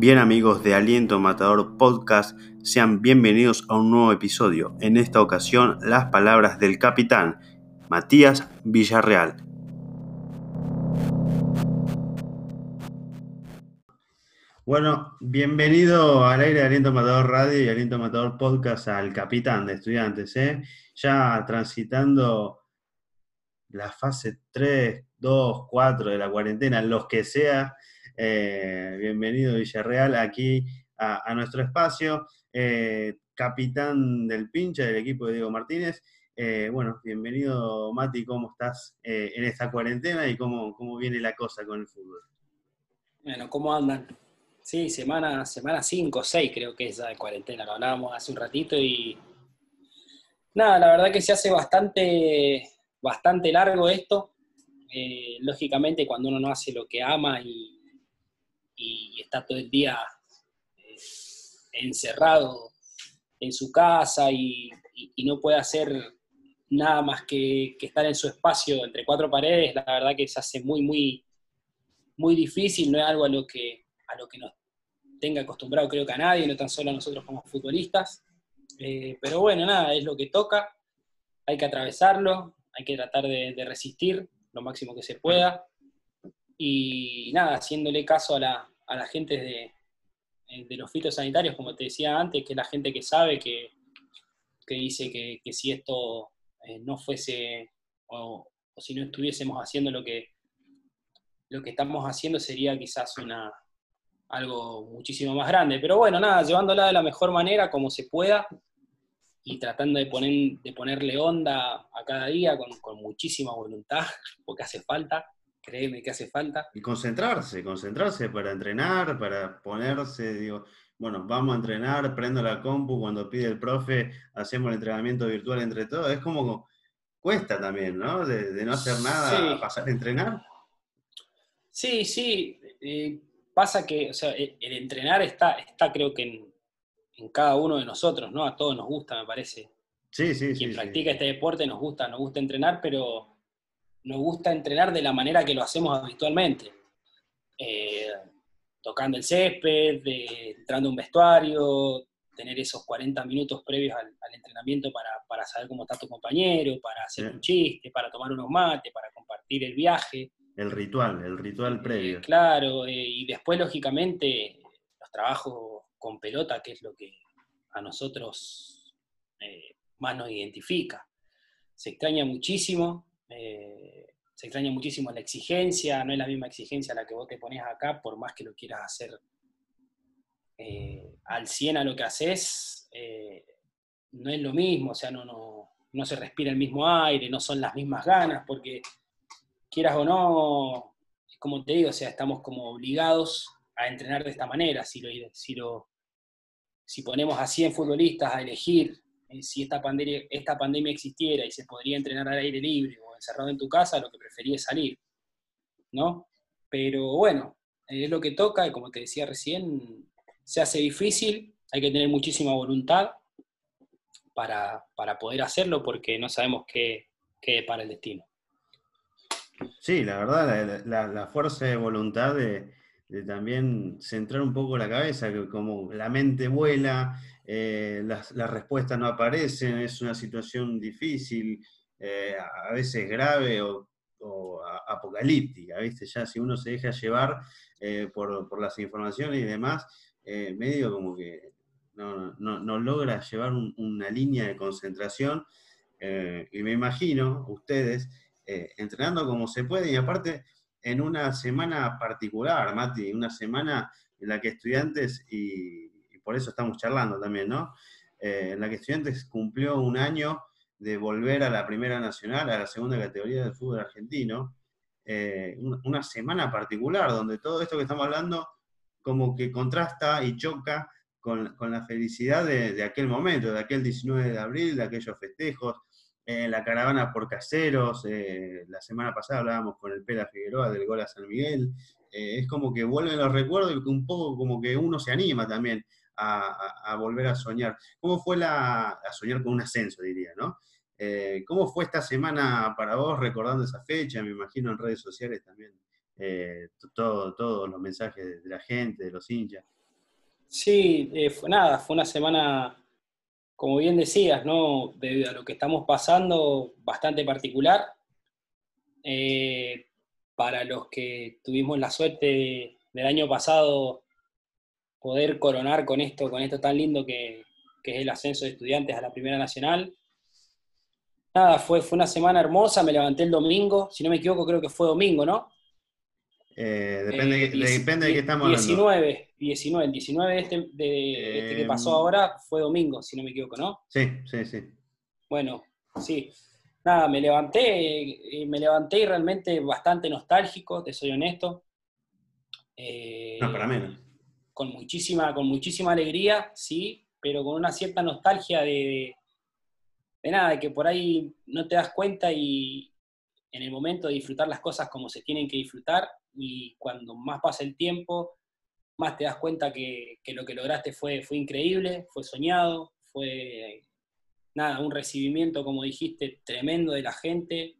Bien amigos de Aliento Matador Podcast, sean bienvenidos a un nuevo episodio. En esta ocasión, las palabras del capitán Matías Villarreal. Bueno, bienvenido al aire de Aliento Matador Radio y Aliento Matador Podcast al capitán de estudiantes. ¿eh? Ya transitando la fase 3, 2, 4 de la cuarentena, los que sea. Eh, bienvenido Villarreal aquí a, nuestro espacio. Eh, capitán del pinche del equipo de Diego Martínez. Eh, bueno, bienvenido Mati, ¿cómo estás en esta cuarentena y cómo, cómo viene la cosa con el fútbol? Bueno, ¿cómo andan? Sí, semana 5 semana 6 creo que es ya de cuarentena, lo hablábamos hace un ratito y nada, la verdad que se hace bastante, bastante largo esto. Eh, lógicamente cuando uno no hace lo que ama y, está todo el día eh, encerrado en su casa y, no puede hacer nada más que, que, estar en su espacio entre cuatro paredes, la verdad que se hace muy, muy, muy difícil, no es algo a lo que, a lo que nos tenga acostumbrado creo que a nadie, no tan solo a nosotros como futbolistas. Eh, pero bueno, nada, es lo que toca, hay que atravesarlo, hay que tratar de, resistir lo máximo que se pueda. Y nada, haciéndole caso a la, a la gente de, eh, de los fitosanitarios, como te decía antes, que es la gente que sabe, que, que dice que, que, si esto eh, no fuese, o, o, si no estuviésemos haciendo lo que, lo que estamos haciendo, sería quizás una, algo muchísimo más grande. Pero bueno, nada, llevándola de la mejor manera, como se pueda, y tratando de, poner, de ponerle onda a cada día con, muchísima voluntad, porque hace falta, créeme que hace falta. Y concentrarse, concentrarse para entrenar, para ponerse, digo, bueno, vamos a entrenar, prendo la compu, cuando pide el profe, hacemos el entrenamiento virtual entre todos, es como cuesta también, ¿no? De, no hacer nada, pasar a entrenar. Sí, sí. Eh, pasa que, o sea, el, entrenar está, está creo que en, cada uno de nosotros, ¿no? A todos nos gusta, me parece. Sí, sí, Quien practica este deporte nos gusta, nos gusta entrenar, pero nos gusta entrenar de la manera que lo hacemos habitualmente. Eh, tocando el césped, entrando a un vestuario, tener esos 40 minutos previos al, entrenamiento para, saber cómo está tu compañero, para hacer un chiste, para tomar unos mates, para compartir el viaje. El ritual, el ritual eh, previo. claro, eh, y después, lógicamente, los trabajos con pelota, que es lo que a nosotros eh, más nos identifica. Se extraña muchísimo, se extraña muchísimo la exigencia, no es la misma exigencia la que vos te pones acá, por más que lo quieras hacer al 100 a lo que haces, no es lo mismo, o sea, no, no, no se respira el mismo aire, no son las mismas ganas, porque quieras o no, como te digo, o sea, estamos como obligados a entrenar de esta manera. Si, lo, si, lo, si ponemos a 100 futbolistas a elegir eh, si esta pandemia, esta pandemia existiera y se podría entrenar al aire libre o encerrado en tu casa, lo que prefería es salir, ¿no? Pero bueno, es lo que toca y como te decía recién, se hace difícil, hay que tener muchísima voluntad para, poder hacerlo porque no sabemos qué, qué para el destino. Sí, la verdad, la, fuerza de voluntad de, también centrar un poco la cabeza, que como la mente vuela, eh, las, respuestas no aparecen, es una situación difícil, eh, a veces grave o, apocalíptica, ¿viste? Ya si uno se deja llevar eh, por, las informaciones y demás, medio como que no, logra llevar una línea de concentración. y me imagino, ustedes, entrenando como se puede y aparte en una semana particular, Mati, una semana en la que estudiantes, y, por eso estamos charlando también, ¿no? Eh, en la que estudiantes cumplió un año de volver a la primera nacional, a la segunda categoría del fútbol argentino, eh, una, semana particular donde todo esto que estamos hablando como que contrasta y choca con, la felicidad de, de, aquel momento, de aquel 19 de abril, de aquellos festejos, la caravana por caseros, eh, la semana pasada hablábamos con el Pela Figueroa del gol a San Miguel, eh, es como que vuelven los recuerdos y un poco como que uno se anima también a, volver a soñar. ¿Cómo fue la, a soñar con un ascenso, diría, ¿no? Eh, ¿Cómo fue esta semana para vos recordando esa fecha? Me imagino en redes sociales también, eh, todos los mensajes de la gente, de los hinchas. Sí, fue nada, fue una semana, como bien decías, ¿no? Debido a lo que estamos pasando, bastante particular. para los que tuvimos la suerte del año pasado poder coronar con esto, con esto tan lindo que, es el ascenso de estudiantes a la Primera Nacional. Nada, fue, fue una semana hermosa, me levanté el domingo, si no me equivoco creo que fue domingo, ¿no? Eh, depende, eh, depende de qué estamos 19, hablando. 19, el 19 de este, de este que pasó em, ahora fue domingo, si no me equivoco, ¿no? Sí, sí, sí. Bueno, sí. Nada, me levanté, eh, me levanté y realmente bastante nostálgico, te soy honesto. no, para menos con muchísima, con muchísima alegría, sí, pero con una cierta nostalgia de, de, nada, de que por ahí no te das cuenta y en el momento de disfrutar las cosas como se tienen que disfrutar y cuando más pasa el tiempo, más te das cuenta que, lo que lograste fue, fue increíble, fue soñado, fue nada, un recibimiento, como dijiste, tremendo de la gente,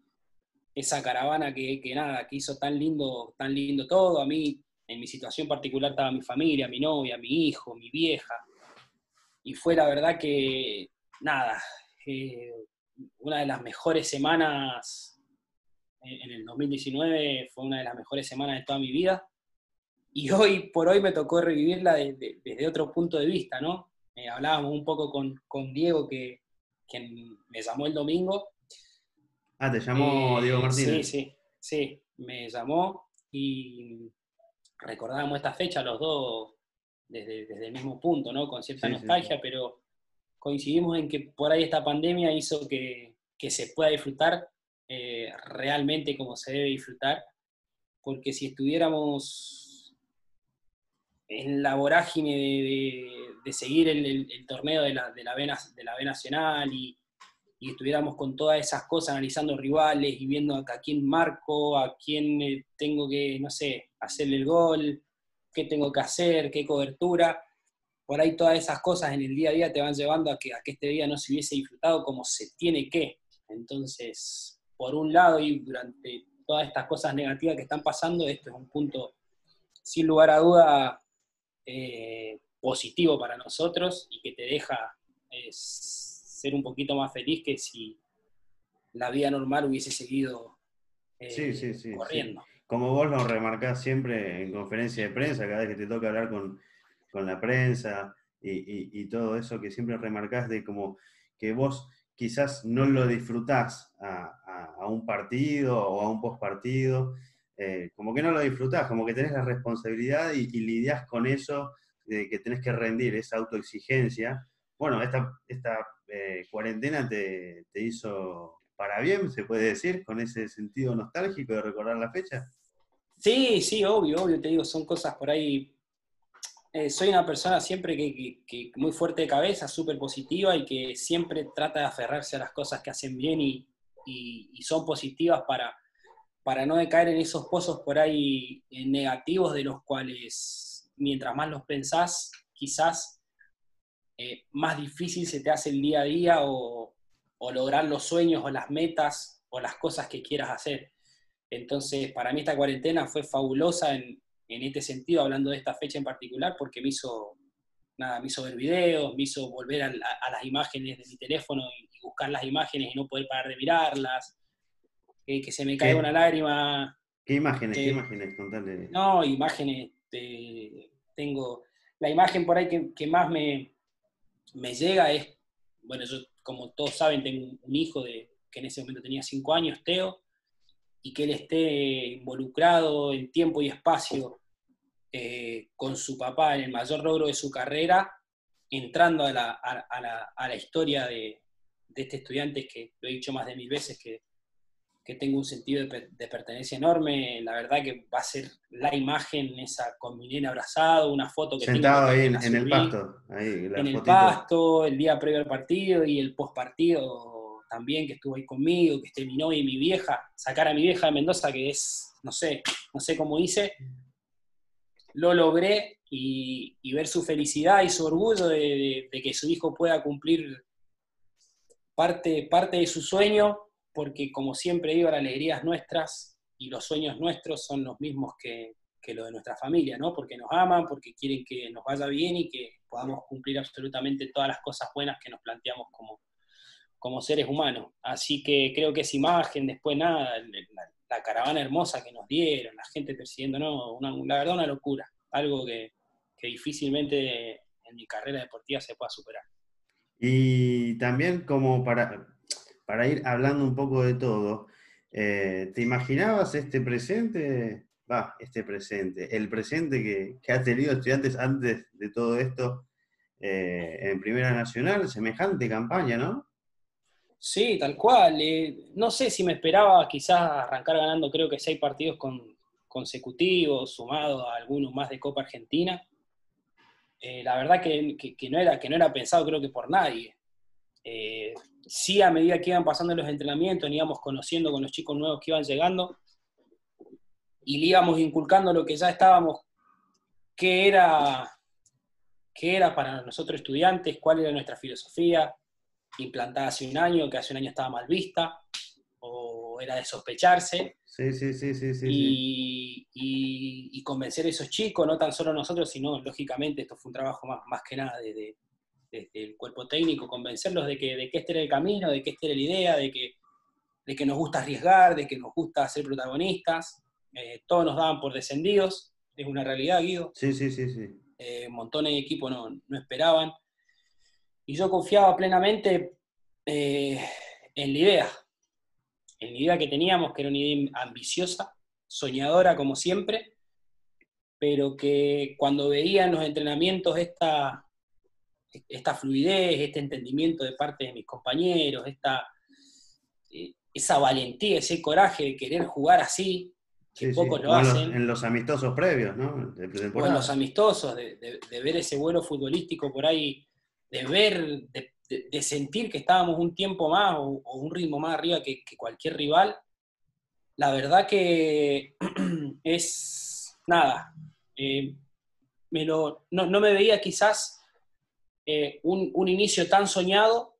esa caravana que, que nada, que hizo tan lindo, tan lindo todo, a mí en mi situación particular estaba mi familia, mi novia, mi hijo, mi vieja. Y fue la verdad que, nada, eh, una de las mejores semanas en el 2019, fue una de las mejores semanas de toda mi vida. Y hoy por hoy me tocó revivirla desde otro punto de vista, ¿no? Eh, hablábamos un poco con, Diego, que, me llamó el domingo. Ah, te llamó eh, Diego Martínez. Sí, sí, sí, me llamó y recordábamos esta fecha los dos desde, el mismo punto, ¿no? Con cierta nostalgia, pero coincidimos en que por ahí esta pandemia hizo que, se pueda disfrutar eh, realmente como se debe disfrutar, porque si estuviéramos en la vorágine de, seguir el, torneo de la, de la, B, de la B Nacional y, y estuviéramos con todas esas cosas, analizando rivales y viendo a, quién marco, a quién eh, tengo que, no sé, hacerle el gol, qué tengo que hacer, qué cobertura. Por ahí todas esas cosas en el día a día te van llevando a que, a que este día no se hubiese disfrutado como se tiene que. Entonces, por un lado, y durante todas estas cosas negativas que están pasando, esto es un punto, sin lugar a duda, eh, positivo para nosotros y que te deja ser un poquito más feliz que si la vida normal hubiese seguido eh, corriendo. Como vos lo remarcás siempre en conferencia de prensa, cada vez que te toca hablar con, la prensa y, todo eso que siempre remarcás de como que vos quizás no lo disfrutás a, un partido o a un postpartido, eh, como que no lo disfrutás, como que tenés la responsabilidad y, y lidias con eso de que tenés que rendir esa autoexigencia. Bueno, esta, esta eh, cuarentena te, hizo para bien, se puede decir, con ese sentido nostálgico de recordar la fecha? Sí, sí, obvio, obvio, te digo, son cosas por ahí. Eh, soy una persona siempre que, muy fuerte de cabeza, súper positiva y que siempre trata de aferrarse a las cosas que hacen bien y, son positivas para, para no decaer en esos pozos por ahí negativos de los cuales mientras más los pensás, quizás eh, más difícil se te hace el día a día o, lograr los sueños o las metas o las cosas que quieras hacer. Entonces, para mí esta cuarentena fue fabulosa en, este sentido, hablando de esta fecha en particular, porque me hizo, nada, me hizo ver videos, me hizo volver a, las imágenes de mi teléfono y, buscar las imágenes y no poder parar de mirarlas, eh, que se me caiga una lágrima. ¿Qué imágenes? ¿Qué imágenes? No, imágenes, tengo, la imagen por ahí que más me, me llega es, bueno, yo como todos saben tengo un hijo de, que en ese momento tenía cinco años, Teo, y que él esté involucrado en tiempo y espacio eh, con su papá en el mayor logro de su carrera, entrando a la, a, la, a la historia de, de, este estudiante que lo he dicho más de mil veces, que que tengo un sentido de, pertenencia enorme. La verdad que va a ser la imagen esa con mi nena abrazado, una foto que Sentado ahí en, el pasto. en el pasto, el día previo al partido y el post partido también, que estuvo ahí conmigo, que esté mi novia y mi vieja, sacar a mi vieja de Mendoza, que es, no sé, no sé cómo hice, lo logré y, ver su felicidad y su orgullo de, que su hijo pueda cumplir parte, parte de su sueño, porque como siempre digo, las alegrías nuestras y los sueños nuestros son los mismos que, que lo de nuestra familia, ¿no? Porque nos aman, porque quieren que nos vaya bien y que podamos cumplir absolutamente todas las cosas buenas que nos planteamos como, como seres humanos. Así que creo que esa imagen, después nada, la, caravana hermosa que nos dieron, la gente persiguiendo, no, la verdad una locura, algo que, difícilmente en mi carrera deportiva se pueda superar. Y también como para, para ir hablando un poco de todo, eh, ¿te imaginabas este presente va, este presente, el presente que, ha tenido estudiantes antes de todo esto eh, en Primera Nacional, semejante campaña, ¿no? Sí, tal cual. Eh, no sé si me esperaba quizás arrancar ganando creo que seis partidos consecutivos, sumado a algunos más de Copa Argentina. Eh, la verdad que, no era, que no era pensado creo que por nadie. sí, a medida que iban pasando los entrenamientos, íbamos conociendo con los chicos nuevos que iban llegando, y le íbamos inculcando lo que ya estábamos, qué era, qué era para nosotros estudiantes, cuál era nuestra filosofía, implantada hace un año, que hace un año estaba mal vista, o era de sospecharse. Sí, sí, sí, sí. sí y, y, convencer a esos chicos, no tan solo nosotros, sino lógicamente esto fue un trabajo más, más que nada desde, el cuerpo técnico, convencerlos de que, de que este era el camino, de que esta era la idea, de que, de que nos gusta arriesgar, de que nos gusta ser protagonistas. Eh, todos nos daban por descendidos, es una realidad, Guido. Sí, sí, sí, sí. Eh, montones de equipos no, esperaban. Y yo confiaba plenamente eh, en la idea, en la idea que teníamos, que era una idea ambiciosa, soñadora como siempre, pero que cuando veía en los entrenamientos esta, esta fluidez, este entendimiento de parte de mis compañeros, esta, esa valentía, ese coraje de querer jugar así, pocos lo hacen. En los, amistosos previos, ¿no? De en los amistosos, de, ver ese vuelo futbolístico por ahí, de ver, de, sentir que estábamos un tiempo más o, un ritmo más arriba que, cualquier rival. La verdad que es nada. Eh, me lo, no, me veía quizás eh, un, un inicio tan soñado,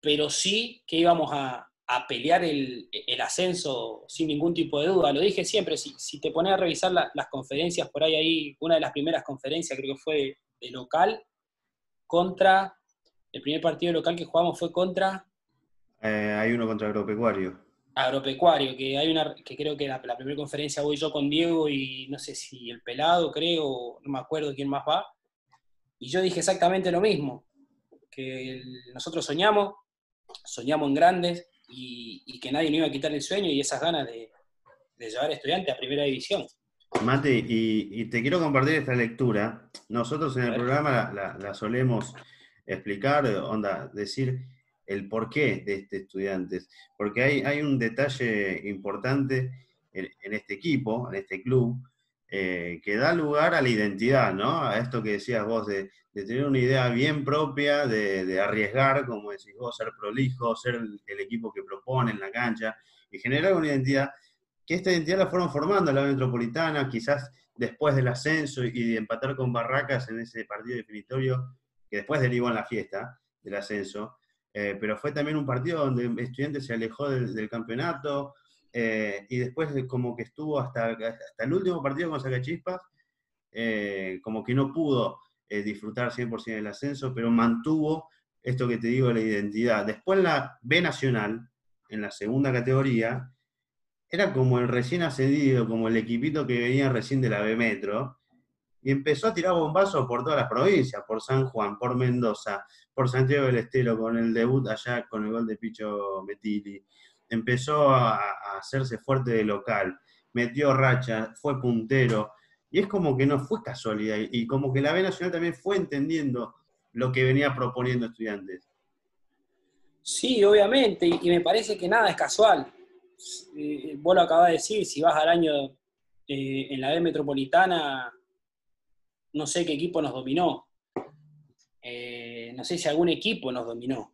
pero sí que íbamos a, a pelear el, ascenso sin ningún tipo de duda. Lo dije siempre, si, si te pones a revisar las conferencias por ahí, ahí, una de las primeras conferencias creo que fue de, local, contra, el primer partido local que jugamos fue contra... Eh, hay uno contra Agropecuario. Agropecuario, que hay una, que creo que la, la, primera conferencia voy yo con Diego y no sé si el pelado, creo, no me acuerdo quién más va. Y yo dije exactamente lo mismo, que nosotros soñamos, soñamos en grandes, y, que nadie nos iba a quitar el sueño y esas ganas de, llevar a estudiante a primera división. Mate, y, te quiero compartir esta lectura. Nosotros en el programa la, solemos explicar, onda, decir el porqué de este estudiantes, porque hay, hay un detalle importante en, este equipo, en este club, eh, que da lugar a la identidad, ¿no? A esto que decías vos de, de tener una idea bien propia, de, arriesgar, como decís vos, ser prolijo, ser el, equipo que propone en la cancha y generar una identidad, que esta identidad la fueron formando la metropolitana, quizás después del ascenso y de empatar con Barracas en ese partido definitorio, que después derivó en la fiesta del ascenso, eh, pero fue también un partido donde Estudiantes se alejó del, campeonato eh, y después como que estuvo hasta, hasta el último partido con Sacachispas, eh, como que no pudo eh, disfrutar 100% del ascenso, pero mantuvo esto que te digo, la identidad. Después la B Nacional, en la segunda categoría, era como el recién ascendido, como el equipito que venía recién de la B Metro, y empezó a tirar bombazos por todas las provincias, por San Juan, por Mendoza, por Santiago del Estero, con el debut allá con el gol de Picho Metili. Empezó a hacerse fuerte de local, metió racha, fue puntero, y es como que no fue casualidad, y como que la B Nacional también fue entendiendo lo que venía proponiendo estudiantes. Sí, obviamente, y me parece que nada es casual. Eh, vos lo acabas de decir, si vas al año eh, en la B Metropolitana, no sé qué equipo nos dominó. Eh, no sé si algún equipo nos dominó.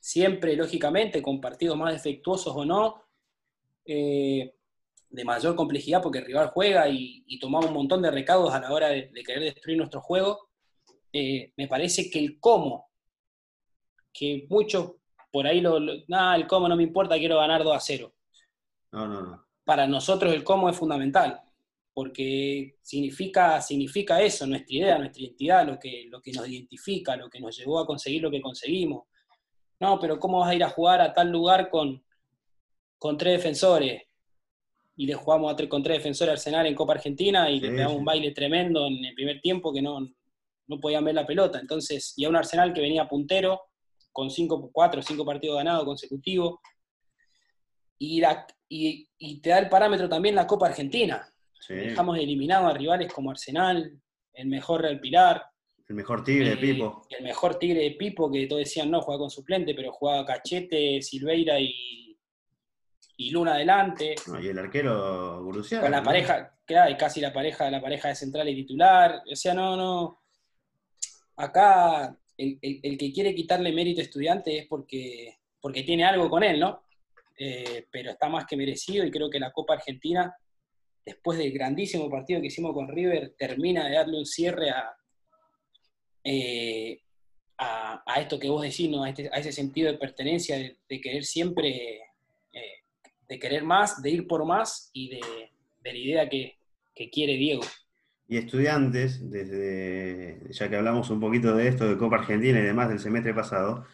siempre, lógicamente, con partidos más defectuosos o no, de mayor complejidad porque el rival juega y, y tomamos un montón de recados a la hora de, querer destruir nuestro juego, eh, me parece que el cómo que muchos por ahí lo, nada, el cómo no me importa, quiero ganar 2 a 0. No, no, no. Para nosotros el cómo es fundamental, porque significa, significa eso, nuestra idea, nuestra identidad, lo que, lo que nos identifica, lo que nos llevó a conseguir lo que conseguimos. No, pero ¿cómo vas a ir a jugar a tal lugar con, con tres defensores? Y le jugamos a con tres defensores Arsenal en Copa Argentina y le pegamos un baile tremendo en el primer tiempo que no, no podían ver la pelota. Entonces, y a un Arsenal que venía puntero, con cinco, cuatro o cinco partidos ganados consecutivos. Y, la, y, te da el parámetro también la Copa Argentina. Dejamos eliminados a rivales como Arsenal, el mejor Real Pilar. El mejor Tigre de eh, Pipo. El mejor Tigre de Pipo, que todos decían no, juega con suplente, pero jugaba Cachete, Silveira y, y Luna adelante. y el arquero Guruciano. Con la pareja, que casi la pareja, la pareja de central y titular. O sea, no, no. Acá el, que quiere quitarle mérito a estudiante es porque, porque tiene algo con él, ¿no? Eh, pero está más que merecido y creo que la Copa Argentina, después del grandísimo partido que hicimos con River, termina de darle un cierre a, eh, a, esto que vos decís, ¿no? a, este, ese sentido de pertenencia, de, querer siempre, eh, de querer más, de ir por más y de, la idea que quiere Diego y estudiantes, desde, ya que hablamos un poquito de esto, de Copa Argentina y demás del semestre pasado,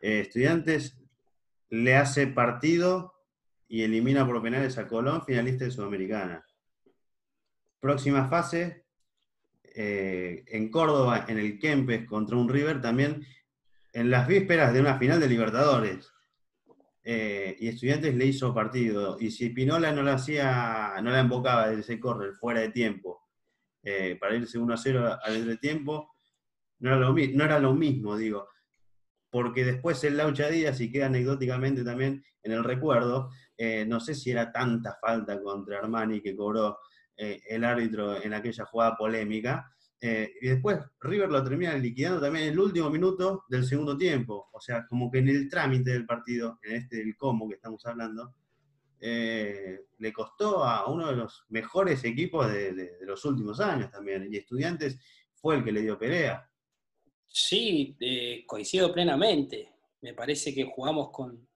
eh, estudiantes le hace partido y elimina por penales a Colón, finalista de Sudamericana. Próxima fase, eh, en Córdoba, en el Kempes contra un River, también en las vísperas de una final de Libertadores. Eh, y Estudiantes le hizo partido. Y si Pinola no la hacía, no la embocaba desde ese correr fuera de tiempo, eh, para irse 1 a 0 al entretiempo, no era, lo, no era lo mismo, digo, porque después el Laucha Díaz, y queda anecdóticamente también en el recuerdo, eh, no sé si era tanta falta contra Armani que cobró eh, el árbitro en aquella jugada polémica, y después River lo termina liquidando también en el último minuto del segundo tiempo, o sea, como que en el trámite del partido, en este del cómo que estamos hablando, eh, le costó a uno de los mejores equipos de, los últimos años también, y Estudiantes fue el que le dio pelea. Sí, eh, coincido plenamente. Me parece que jugamos con,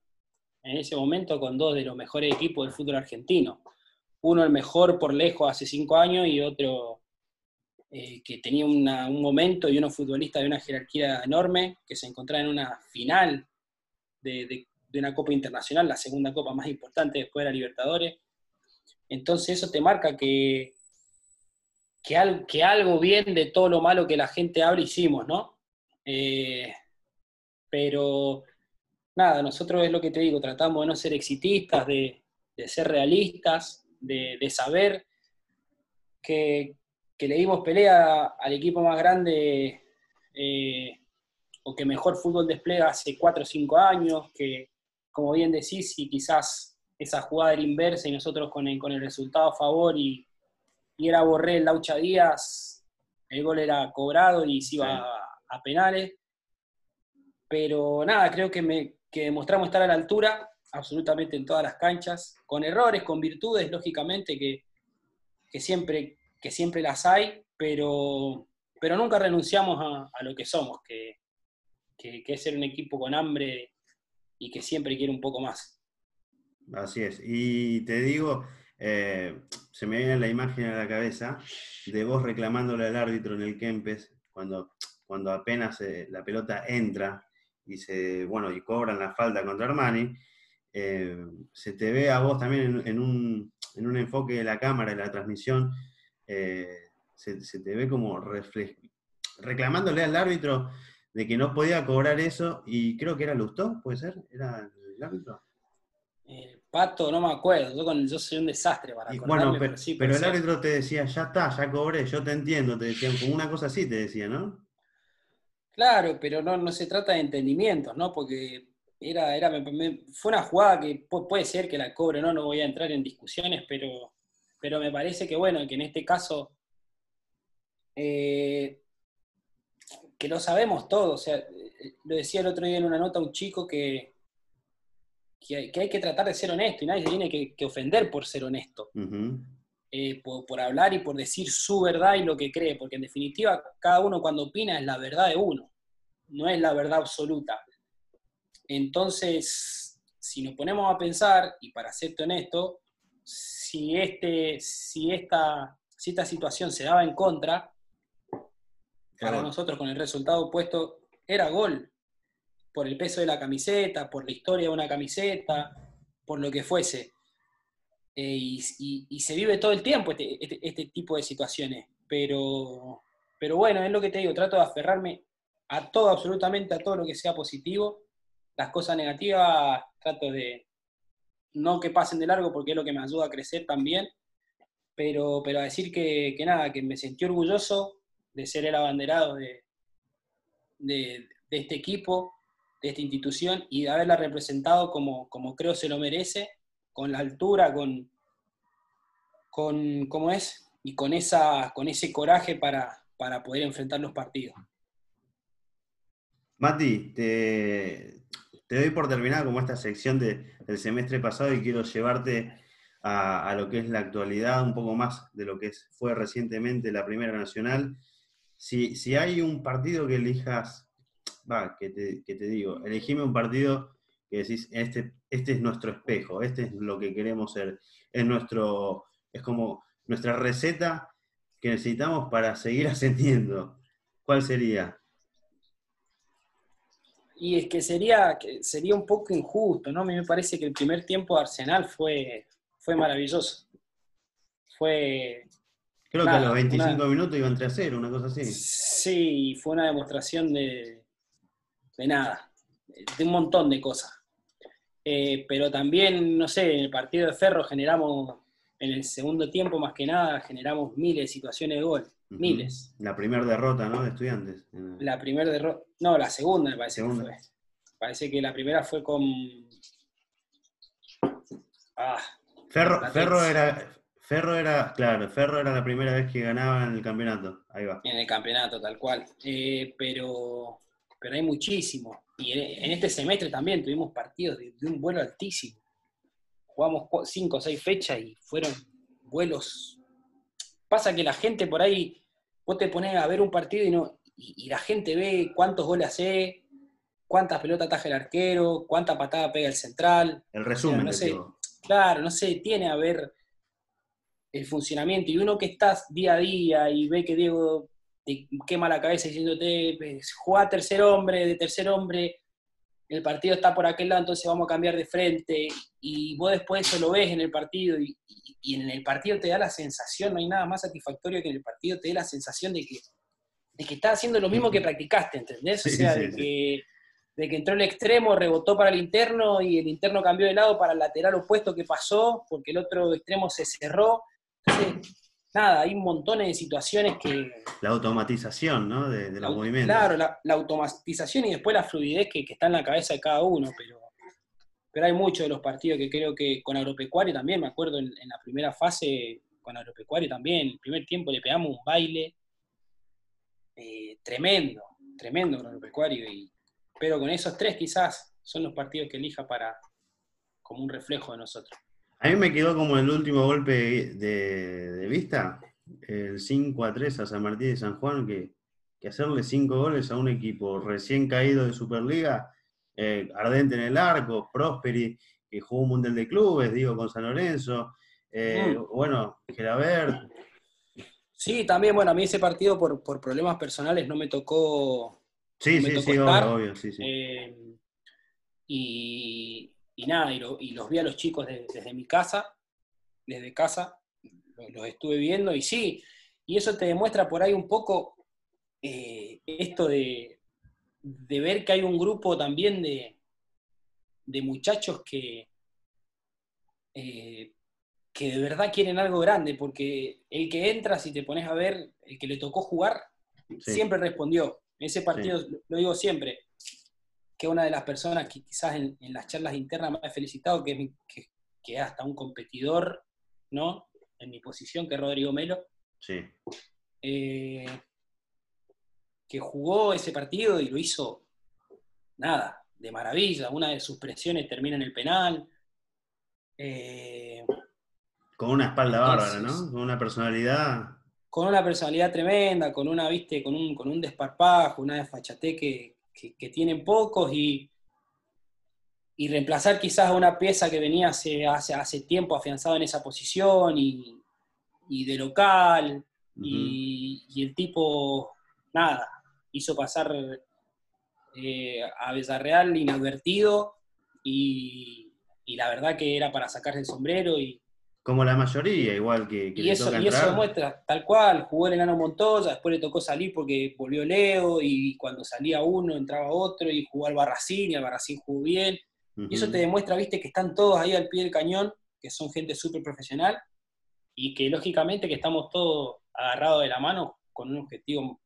en ese momento con dos de los mejores equipos del fútbol argentino. Uno el mejor por lejos hace cinco años y otro eh, que tenía un momento y uno futbolista de una jerarquía enorme, que se encontraba en una final de una Copa Internacional, la segunda Copa más importante después de la Libertadores. Entonces eso te marca que, que, que algo bien de todo lo malo que la gente habla hicimos, ¿no? Eh, pero nada, nosotros es lo que te digo, tratamos de no ser exitistas, de, ser realistas, de, saber que, le dimos pelea al equipo más grande eh, o que mejor fútbol despliega hace 4 o 5 años, que, como bien decís, si quizás esa jugada era inversa y nosotros con el, con el resultado a favor y, era Borré, Laucha Díaz, el gol era cobrado y se iba a, penales. Pero nada, creo que, me, que demostramos estar a la altura absolutamente en todas las canchas, con errores, con virtudes, lógicamente, que, siempre, que siempre las hay, pero, pero nunca renunciamos a, lo que somos, que, que, que, es ser un equipo con hambre y que siempre quiere un poco más. Así es. Y te digo, eh, se me viene la imagen a la cabeza de vos reclamándole al árbitro en el Kempes cuando, cuando apenas eh, la pelota entra y se, bueno, y cobran la falta contra Armani. Eh, se te ve a vos también en, un, en, un, enfoque de la cámara, de la transmisión, se, te ve como reclamándole al árbitro de que no podía cobrar eso, y creo que era Lustó, ¿puede ser? ¿Era el árbitro? Eh, Pato, no me acuerdo, yo, con, yo soy un desastre para y, Bueno, pero, sí, pero el árbitro te decía, ya está, ya cobré, yo te entiendo, te decían, como una cosa así te decía, ¿no? Claro, pero no, no se trata de entendimientos, ¿no? Porque era, era, fue una jugada que puede ser que la cobre, ¿no? No voy a entrar en discusiones, pero, pero me parece que, bueno, que en este caso eh, que lo sabemos todos. O sea, lo decía el otro día en una nota un chico que, que, hay, que tratar de ser honesto y nadie se tiene que, ofender por ser honesto. Eh, por, hablar y por decir su verdad y lo que cree, porque en definitiva cada uno cuando opina es la verdad de uno, no es la verdad absoluta. Entonces, si nos ponemos a pensar, y para serte honesto, si, este, si, esta, si esta situación se daba en contra, para nosotros con el resultado opuesto era gol, por el peso de la camiseta, por la historia de una camiseta, por lo que fuese. Eh, y, se vive todo el tiempo este, este, este, tipo de situaciones. Pero, pero bueno, es lo que te digo, trato de aferrarme a todo, absolutamente a todo lo que sea positivo. Las cosas negativas trato de no que pasen de largo porque es lo que me ayuda a crecer también. Pero, pero a decir que, nada, que me sentí orgulloso de ser el abanderado de, de, este equipo, de esta institución y de haberla representado como, como creo se lo merece con la altura, con, con ¿cómo es? Y con, esa, con ese coraje para, para poder enfrentar los partidos. Mati, te, doy por terminada como esta sección del semestre pasado y quiero llevarte a, lo que es la actualidad, un poco más de lo que fue recientemente la Primera Nacional. Si, si hay un partido que elijas, va, que te, que te digo, elegime un partido que decís, este, este es nuestro espejo, este es lo que queremos ser, es nuestro, es como nuestra receta que necesitamos para seguir ascendiendo. ¿Cuál sería? Y es que sería, sería un poco injusto, ¿no? A mí me parece que el primer tiempo de Arsenal fue, fue maravilloso. Fue. Creo que a los 25 minutos iban 3 a 0, una cosa así. Sí, fue una demostración de, de nada, de un montón de cosas. Eh, pero también, no sé, en el partido de Ferro generamos, en el segundo tiempo más que nada, generamos miles de situaciones de gol. Miles. La primera derrota, ¿no? De estudiantes. La primera derrota. No, la segunda me parece que fue. Parece que la primera fue con. Ah. Ferro, Ferro era. Ferro era, claro, Ferro era la primera vez que ganaba en el campeonato. Ahí va. En el campeonato, tal cual. Eh, pero, pero hay muchísimo. Y en este semestre también tuvimos partidos de, un vuelo altísimo. Jugamos cinco o seis fechas y fueron vuelos. Pasa que la gente por ahí, vos te pones a ver un partido y, no, y, la gente ve cuántos goles hace, cuántas pelotas taja el arquero, cuánta patada pega el central. El resumen. no sé, claro, no sé, tiene a ver el funcionamiento. Y uno que estás día a día y ve que Diego te quema la cabeza diciéndote, pues, juega tercer hombre, de tercer hombre, el partido está por aquel lado, entonces vamos a cambiar de frente, y vos después eso lo ves en el partido, y, en el partido te da la sensación, no hay nada más satisfactorio que en el partido te dé la sensación de que, de que estás haciendo lo mismo que practicaste, ¿entendés? o sea, de, Que, de que entró el extremo, rebotó para el interno, y el interno cambió de lado para el lateral opuesto que pasó, porque el otro extremo se cerró. Entonces, nada, hay un montón de situaciones que... La automatización, ¿no? De, los movimientos. Claro, la, automatización y después la fluidez que, está en la cabeza de cada uno, pero, pero hay muchos de los partidos que creo que con Agropecuario también, me acuerdo en, la primera fase, con Agropecuario también, el primer tiempo le pegamos un baile eh, tremendo, tremendo con Agropecuario, y, pero con esos tres quizás son los partidos que elija para como un reflejo de nosotros. A mí me quedó como el último golpe de, vista, el 5 a 3 a San Martín de San Juan, que, hacerle 5 goles a un equipo recién caído de Superliga, eh, Ardente en el arco, Prosperi, que jugó un Mundial de Clubes, digo, con San Lorenzo, eh, mm. bueno, Gerabert. Sí, también, bueno, a mí ese partido por, problemas personales no me tocó. Sí, sí, sí, obvio, sí, sí. Eh, y, y nada, y, los vi a los chicos desde mi casa, desde casa, los, estuve viendo y sí, y eso te demuestra por ahí un poco eh, esto de, ver que hay un grupo también de, de muchachos que, eh, que de verdad quieren algo grande, porque el que entra, si te pones a ver, el que le tocó jugar, siempre respondió. En ese partido, lo digo siempre, que una de las personas que quizás en, las charlas internas me ha felicitado, que es que, hasta un competidor, ¿no? En mi posición, que es Rodrigo Melo. Sí. Eh, que jugó ese partido y lo hizo, nada, de maravilla. Una de sus presiones termina en el penal. Eh, con una espalda bárbara, ¿no? Con una personalidad. Con una personalidad tremenda, con una, viste, con un, con un desparpajo, una desfachate que, que, tienen pocos y, y reemplazar quizás a una pieza que venía hace, hace, hace tiempo afianzado en esa posición y, de local, y, el tipo, nada, hizo pasar eh, a Villarreal inadvertido y, la verdad que era para sacarse el sombrero y... Como la mayoría, igual que... y, eso, y eso demuestra, tal cual, jugó el enano Montoya, después le tocó salir porque volvió Leo y cuando salía uno entraba otro y jugó al Barracín y al Barracín jugó bien. Y eso te demuestra, viste, que están todos ahí al pie del cañón, que son gente súper profesional y que lógicamente que estamos todos agarrados de la mano con un objetivo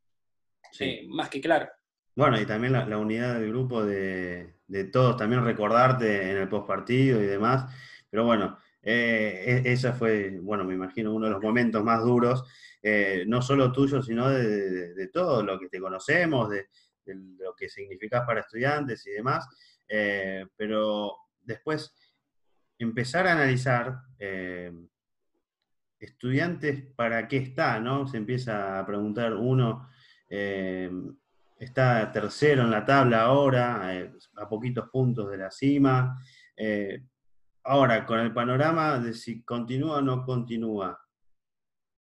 eh, más que claro. Bueno, y también la, unidad del grupo de, todos, también recordarte en el postpartido y demás. Pero bueno, eh, esa fue, bueno, me imagino uno de los momentos más duros, eh, no solo tuyo, sino de, todo lo que te conocemos, de, lo que significas para estudiantes y demás. Eh, pero después empezar a analizar eh, estudiantes para qué está, ¿no? Se empieza a preguntar uno, está tercero en la tabla ahora, a poquitos puntos de la cima. Ahora, con el panorama de si continúa o no continúa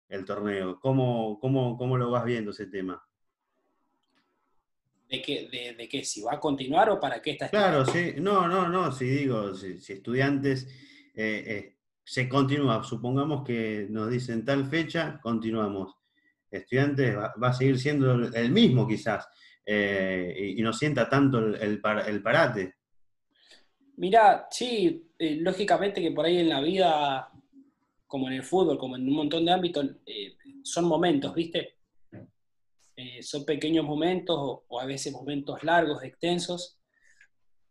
el torneo, ¿cómo, cómo, cómo lo vas viendo ese tema? de que, de, si va a continuar o para qué está Claro, sí, no, no, no, si digo, si, estudiantes eh, eh, se continúa, supongamos que nos dicen tal fecha, continuamos. Estudiantes va, a seguir siendo el mismo quizás eh, y, no sienta tanto el, parate. Mirá, sí, lógicamente que por ahí en la vida, como en el fútbol, como en un montón de ámbitos, son momentos, ¿viste? Eh, son pequeños momentos o, a veces momentos largos, extensos,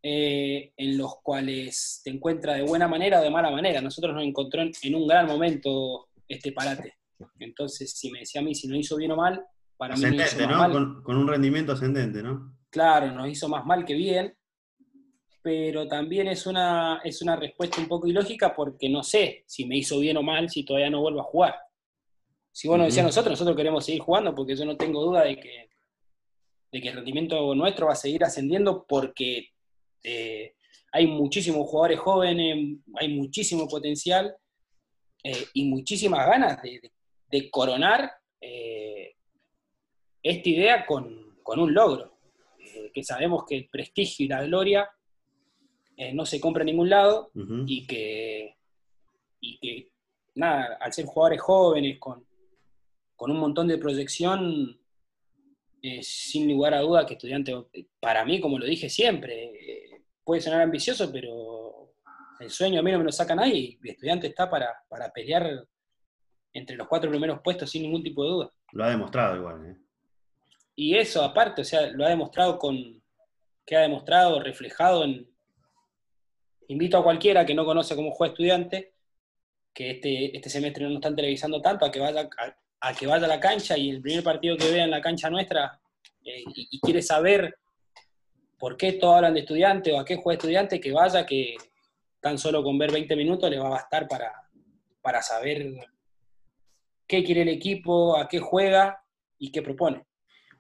eh, en los cuales te encuentras de buena manera o de mala manera. Nosotros nos encontró en, un gran momento este parate. Entonces, si me decía a mí si nos hizo bien o mal, para mí hizo ¿no? Con, con, un rendimiento ascendente, ¿no? Claro, nos hizo más mal que bien, pero también es una, es una respuesta un poco ilógica porque no sé si me hizo bien o mal si todavía no vuelvo a jugar. Si vos nos decías nosotros, nosotros queremos seguir jugando porque yo no tengo duda de que, de que el rendimiento nuestro va a seguir ascendiendo porque eh, hay muchísimos jugadores jóvenes, hay muchísimo potencial eh, y muchísimas ganas de, coronar eh, esta idea con, un logro, que sabemos que el prestigio y la gloria no se compra en ningún lado y, que, y que, nada, al ser jugadores jóvenes con, con un montón de proyección, eh, sin lugar a duda que estudiante, para mí, como lo dije siempre, eh, puede sonar ambicioso, pero el sueño a mí no me lo saca nadie y estudiante está para, pelear entre los cuatro primeros puestos sin ningún tipo de duda. Lo ha demostrado igual. ¿eh? Y eso aparte, o sea, lo ha demostrado con, que ha demostrado, reflejado en... Invito a cualquiera que no conoce cómo juega estudiante, que este, este semestre no nos están televisando tanto, a que vaya a, a que vaya a la cancha y el primer partido que vea en la cancha nuestra eh, y, quiere saber por qué todos hablan de estudiante o a qué juega estudiante, que vaya, que tan solo con ver 20 minutos le va a bastar para, para saber qué quiere el equipo, a qué juega y qué propone.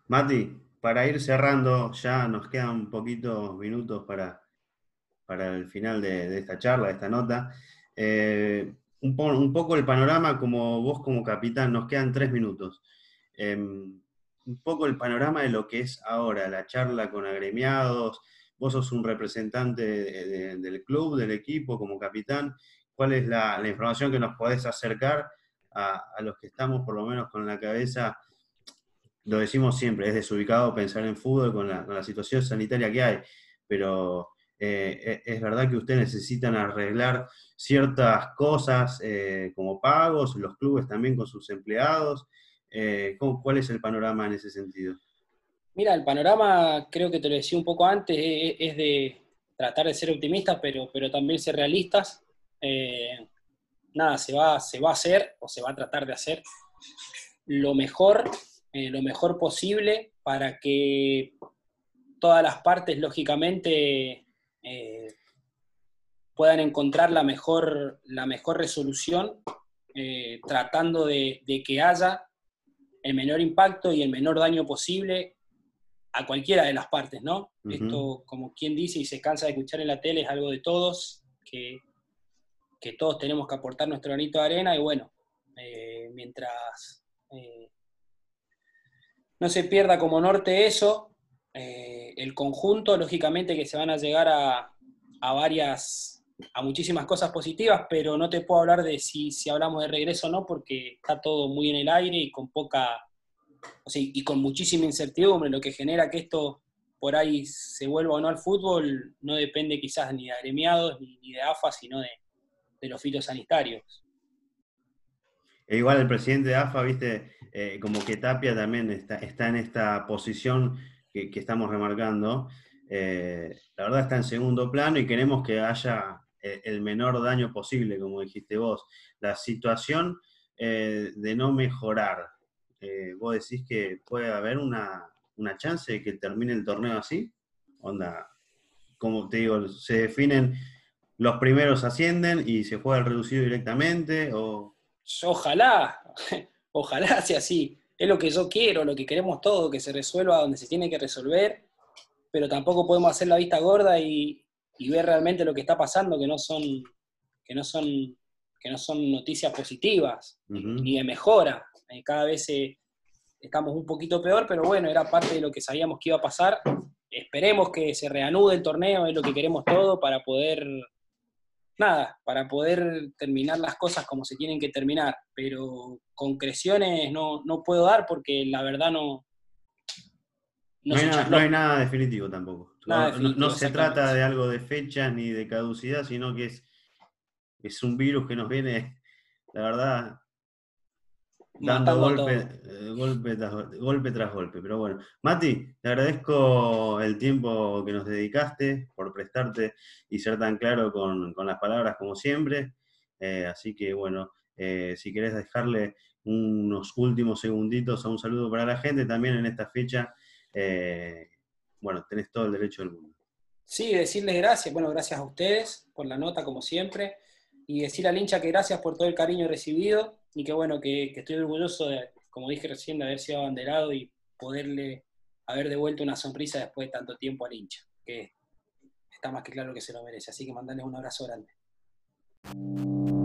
Mati, para ir cerrando, ya nos quedan poquitos minutos para, para el final de, esta charla, de esta nota. Eh, un, poco el panorama, como vos como capitán, nos quedan tres minutos. Em, un poco el panorama de lo que es ahora, la charla con agremiados, vos sos un representante del club, del equipo como capitán, ¿cuál es la, información que nos podés acercar a, los que estamos por lo menos con la cabeza, lo decimos siempre, es desubicado pensar en fútbol con la, con la situación sanitaria que hay, pero eh, e, es verdad que ustedes necesitan arreglar ciertas cosas eh, como pagos, los clubes también con sus empleados. Eh, ¿Cuál es el panorama en ese sentido? Mira, el panorama, creo que te lo decía un poco antes, es de tratar de ser optimistas, pero, pero también ser realistas. nada, se va, se va a hacer o se va a tratar de hacer lo mejor, lo mejor posible para que todas las partes, lógicamente, eh, puedan encontrar la mejor, la mejor resolución, eh, tratando de, que haya el menor impacto y el menor daño posible a cualquiera de las partes, ¿no? Esto, como quien dice y se cansa de escuchar en la tele, es algo de todos, que, que todos tenemos que aportar nuestro granito de arena y bueno, eh, mientras no se pierda como norte eso, eh, el conjunto, lógicamente que se van a llegar a, a, varias, a muchísimas cosas positivas, pero no te puedo hablar de si, si hablamos de regreso o no, porque está todo muy en el aire y con poca y con muchísima incertidumbre, lo que genera que esto por ahí se vuelva o no al fútbol no depende quizás ni de agremiados ni, de AFA, sino de, los fitosanitarios. E igual el presidente de AFA, viste, eh, como que Tapia también está, está en esta posición que, estamos remarcando. Eh, la verdad está en segundo plano y queremos que haya eh, el menor daño posible, como dijiste vos. La situación de no mejorar eh, vos decís que puede haber una, chance de que termine el torneo así? Onda, como te digo, se definen, los primeros ascienden y se juega el reducido directamente, o... Ojalá, ojalá sea así. Es lo que yo quiero, lo que queremos todo, que se resuelva donde se tiene que resolver, pero tampoco podemos hacer la vista gorda y, ver realmente lo que está pasando, que no son, que no son, que no son noticias positivas, ni de mejora. Eh, cada vez estamos un poquito peor, pero bueno, era parte de lo que sabíamos que iba a pasar. Esperemos que se reanude el torneo, es lo que queremos todo para poder, nada, para poder terminar las cosas como se tienen que terminar. Pero concreciones no, no puedo dar porque la verdad no... No, hay, nada, definitivo tampoco. no, se trata de algo de fecha ni de caducidad, sino que es, es un virus que nos viene, la verdad, dando golpe, eh, golpe, tras, golpe tras golpe. Pero bueno, Mati, te agradezco el tiempo que nos dedicaste por prestarte y ser tan claro con, las palabras como siempre. Eh, así que bueno, eh, si querés dejarle unos últimos segunditos a un saludo para la gente también en esta fecha, bueno, tenés todo el derecho del mundo. Sí, decirles gracias, bueno, gracias a ustedes por la nota como siempre y decir al hincha que gracias por todo el cariño recibido y que bueno, que, estoy orgulloso de, como dije recién, de haber sido abanderado y poderle haber devuelto una sonrisa después de tanto tiempo al hincha, que está más que claro que se lo merece. Así que mandarles un abrazo grande.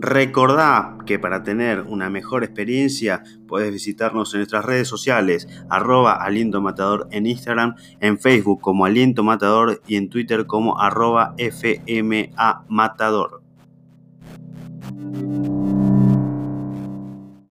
Recordá que para tener una mejor experiencia puedes visitarnos en nuestras redes sociales, arroba aliento matador en Instagram, en Facebook como aliento matador y en Twitter como arroba FMA matador.